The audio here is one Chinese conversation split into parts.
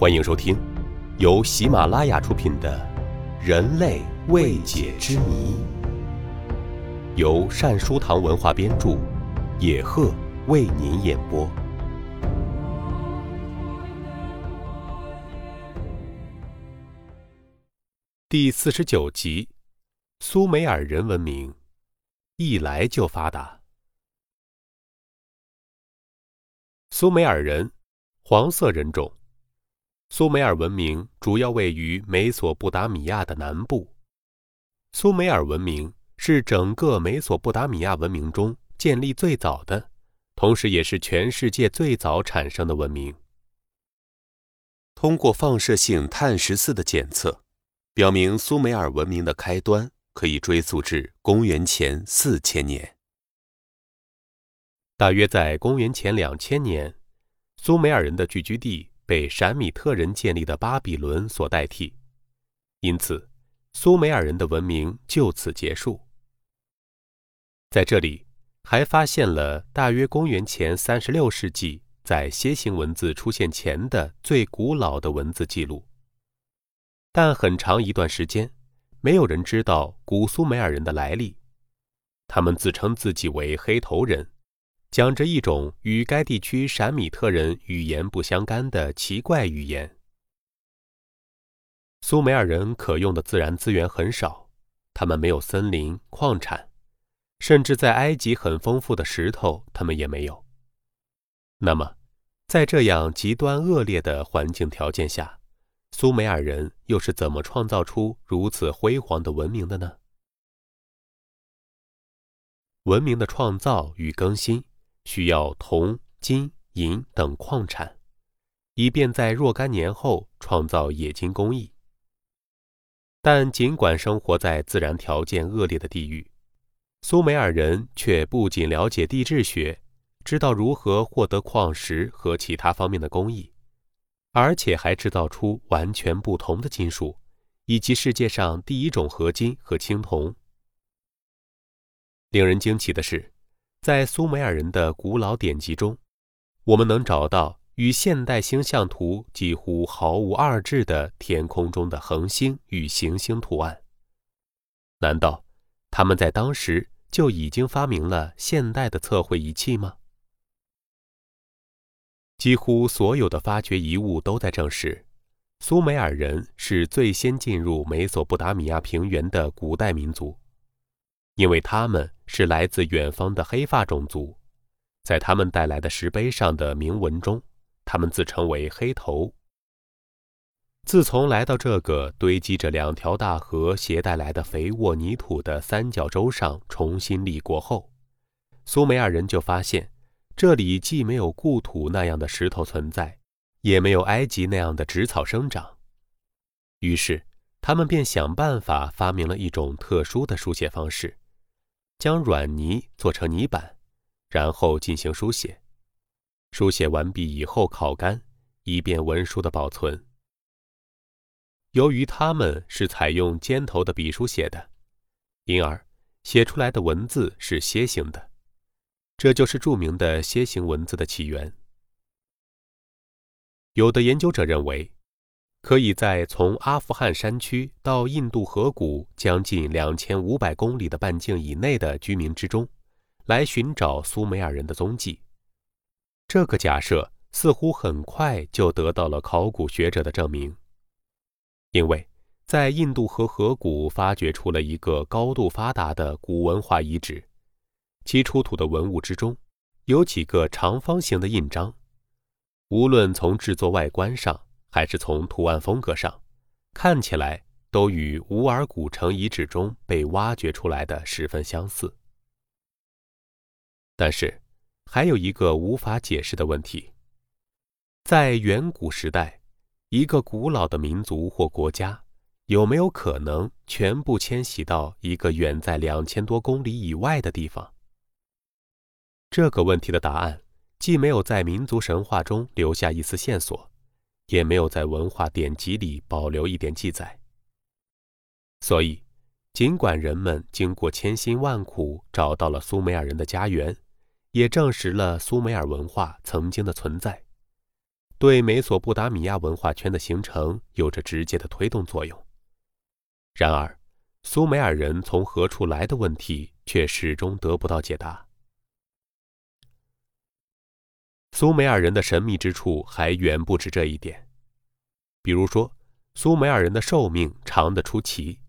欢迎收听，由喜马拉雅出品的《人类未解之谜》，由善书堂文化编著，野鹤为您演播。第四十九集：苏美尔人文明一来就发达。苏美尔人，黄色人种。苏美尔文明主要位于美索不达米亚的南部。苏美尔文明是整个美索不达米亚文明中建立最早的，同时也是全世界最早产生的文明。通过放射性碳十四的检测，表明苏美尔文明的开端可以追溯至公元前四千年。大约在公元前两千年，苏美尔人的聚居地。被闪米特人建立的巴比伦所代替，因此苏美尔人的文明就此结束。在这里，还发现了大约公元前三十六世纪在楔形文字出现前的最古老的文字记录。但很长一段时间，没有人知道古苏美尔人的来历，他们自称自己为黑头人。讲着一种与该地区闪米特人语言不相干的奇怪语言。苏美尔人可用的自然资源很少，他们没有森林、矿产，甚至在埃及很丰富的石头，他们也没有。那么，在这样极端恶劣的环境条件下，苏美尔人又是怎么创造出如此辉煌的文明的呢？文明的创造与更新。需要铜、金、银等矿产，以便在若干年后创造冶金工艺。但尽管生活在自然条件恶劣的地域，苏美尔人却不仅了解地质学，知道如何获得矿石和其他方面的工艺，而且还制造出完全不同的金属，以及世界上第一种合金和青铜。令人惊奇的是。在苏美尔人的古老典籍中，我们能找到与现代星象图几乎毫无二致的天空中的恒星与行星图案。难道他们在当时就已经发明了现代的测绘仪器吗？几乎所有的发掘遗物都在证实，苏美尔人是最先进入美索不达米亚平原的古代民族。因为他们是来自远方的黑发种族，在他们带来的石碑上的铭文中，他们自称为黑头。自从来到这个堆积着两条大河携带来的肥沃泥土的三角洲上重新立国后，苏美尔人就发现，这里既没有故土那样的石头存在，也没有埃及那样的植草生长。于是，他们便想办法发明了一种特殊的书写方式。将软泥做成泥板，然后进行书写。书写完毕以后烤干，以便文书的保存。由于他们是采用尖头的笔书写的，因而写出来的文字是楔形的，这就是著名的楔形文字的起源。有的研究者认为。可以在从阿富汗山区到印度河谷将近两千五百公里的半径以内的居民之中，来寻找苏美尔人的踪迹。这个假设似乎很快就得到了考古学者的证明，因为在印度河河谷发掘出了一个高度发达的古文化遗址，其出土的文物之中有几个长方形的印章，无论从制作外观上。还是从图案风格上，看起来都与乌尔古城遗址中被挖掘出来的十分相似。但是，还有一个无法解释的问题：在远古时代，一个古老的民族或国家有没有可能全部迁徙到一个远在两千多公里以外的地方？这个问题的答案既没有在民族神话中留下一丝线索。也没有在文化典籍里保留一点记载，所以，尽管人们经过千辛万苦找到了苏美尔人的家园，也证实了苏美尔文化曾经的存在，对美索不达米亚文化圈的形成有着直接的推动作用。然而，苏美尔人从何处来的问题却始终得不到解答。苏美尔人的神秘之处还远不止这一点，比如说，苏美尔人的寿命长得出奇，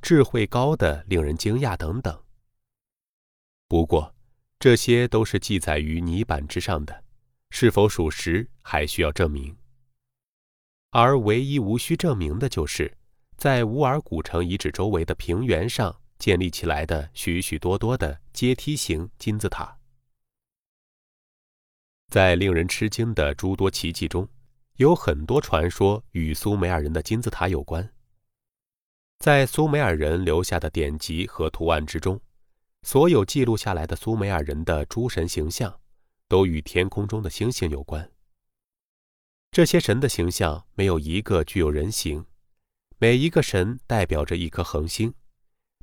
智慧高的令人惊讶等等。不过，这些都是记载于泥板之上的，是否属实还需要证明。而唯一无需证明的就是，在乌尔古城遗址周围的平原上建立起来的许许多多的阶梯形金字塔。在令人吃惊的诸多奇迹中，有很多传说与苏美尔人的金字塔有关。在苏美尔人留下的典籍和图案之中，所有记录下来的苏美尔人的诸神形象，都与天空中的星星有关。这些神的形象没有一个具有人形，每一个神代表着一颗恒星，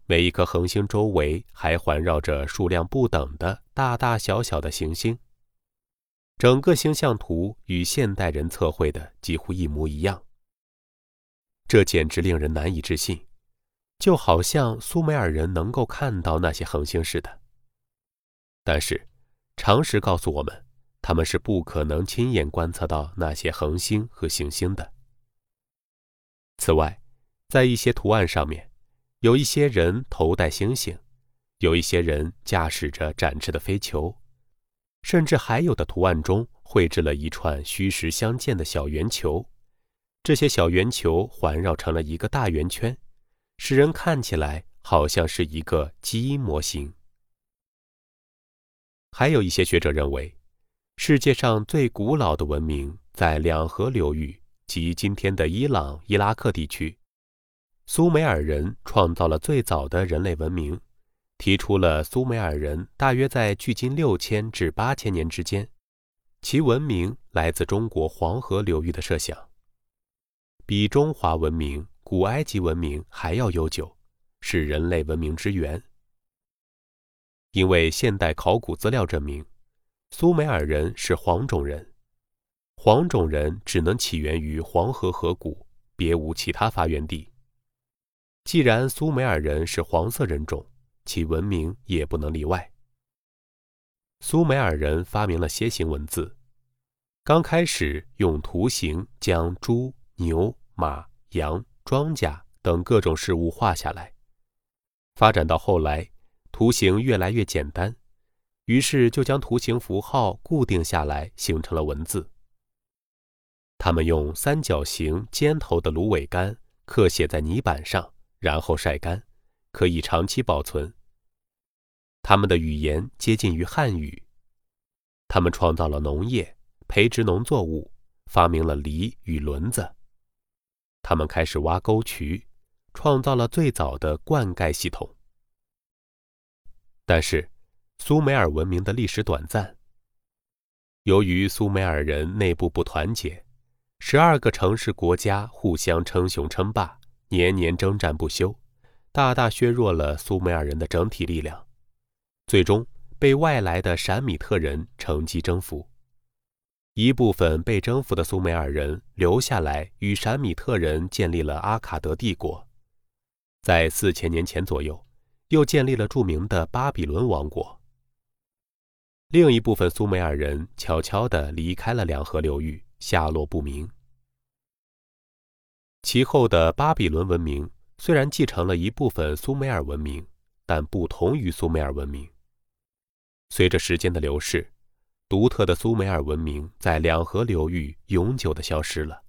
每一颗恒星周围还环绕着数量不等的大大小小的行星。整个星象图与现代人测绘的几乎一模一样，这简直令人难以置信，就好像苏美尔人能够看到那些恒星似的。但是，常识告诉我们，他们是不可能亲眼观测到那些恒星和行星的。此外，在一些图案上面，有一些人头戴星星，有一些人驾驶着展翅的飞球。甚至还有的图案中绘制了一串虚实相间的小圆球，这些小圆球环绕成了一个大圆圈，使人看起来好像是一个基因模型。还有一些学者认为，世界上最古老的文明在两河流域及今天的伊朗、伊拉克地区，苏美尔人创造了最早的人类文明。提出了苏美尔人大约在距今六千至八千年之间，其文明来自中国黄河流域的设想，比中华文明、古埃及文明还要悠久，是人类文明之源。因为现代考古资料证明，苏美尔人是黄种人，黄种人只能起源于黄河河谷，别无其他发源地。既然苏美尔人是黄色人种，其文明也不能例外。苏美尔人发明了楔形文字，刚开始用图形将猪、牛、马、羊、庄稼等各种事物画下来，发展到后来，图形越来越简单，于是就将图形符号固定下来，形成了文字。他们用三角形尖头的芦苇杆刻写在泥板上，然后晒干。可以长期保存。他们的语言接近于汉语。他们创造了农业，培植农作物，发明了犁与轮子。他们开始挖沟渠，创造了最早的灌溉系统。但是，苏美尔文明的历史短暂。由于苏美尔人内部不团结，十二个城市国家互相称雄称霸，年年征战不休。大大削弱了苏美尔人的整体力量，最终被外来的闪米特人乘机征服。一部分被征服的苏美尔人留下来，与闪米特人建立了阿卡德帝国。在四千年前左右，又建立了著名的巴比伦王国。另一部分苏美尔人悄悄地离开了两河流域，下落不明。其后的巴比伦文明。虽然继承了一部分苏美尔文明，但不同于苏美尔文明。随着时间的流逝，独特的苏美尔文明在两河流域永久的消失了。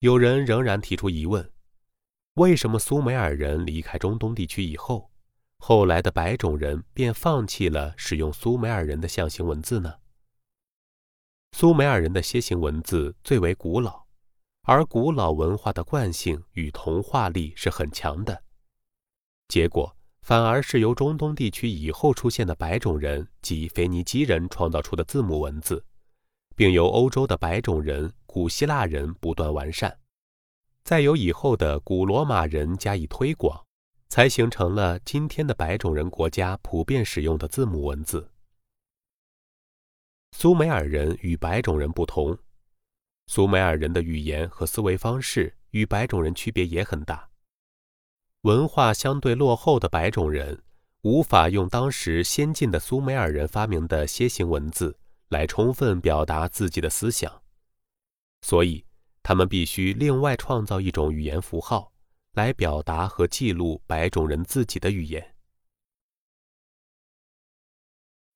有人仍然提出疑问：为什么苏美尔人离开中东地区以后，后来的白种人便放弃了使用苏美尔人的象形文字呢？苏美尔人的楔形文字最为古老。而古老文化的惯性与同化力是很强的，结果反而是由中东地区以后出现的白种人及腓尼基人创造出的字母文字，并由欧洲的白种人、古希腊人不断完善，再由以后的古罗马人加以推广，才形成了今天的白种人国家普遍使用的字母文字。苏美尔人与白种人不同，苏美尔人的语言和思维方式与白种人区别也很大。文化相对落后的白种人无法用当时先进的苏美尔人发明的楔形文字来充分表达自己的思想，所以他们必须另外创造一种语言符号来表达和记录白种人自己的语言。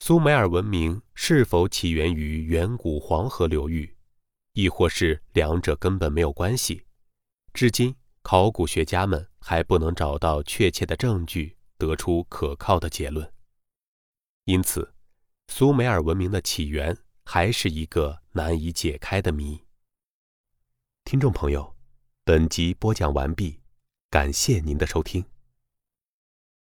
苏美尔文明是否起源于远古黄河流域，亦或是两者根本没有关系？至今，考古学家们还不能找到确切的证据，得出可靠的结论。因此，苏美尔文明的起源还是一个难以解开的谜。听众朋友，本集播讲完毕，感谢您的收听。